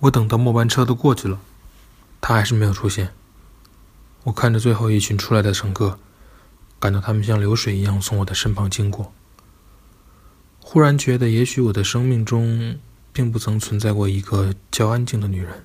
我等到末班车都过去了，他还是没有出现。我看着最后一群出来的乘客，感到他们像流水一样从我的身旁经过。忽然觉得，也许我的生命中并不曾存在过一个较安静的女人。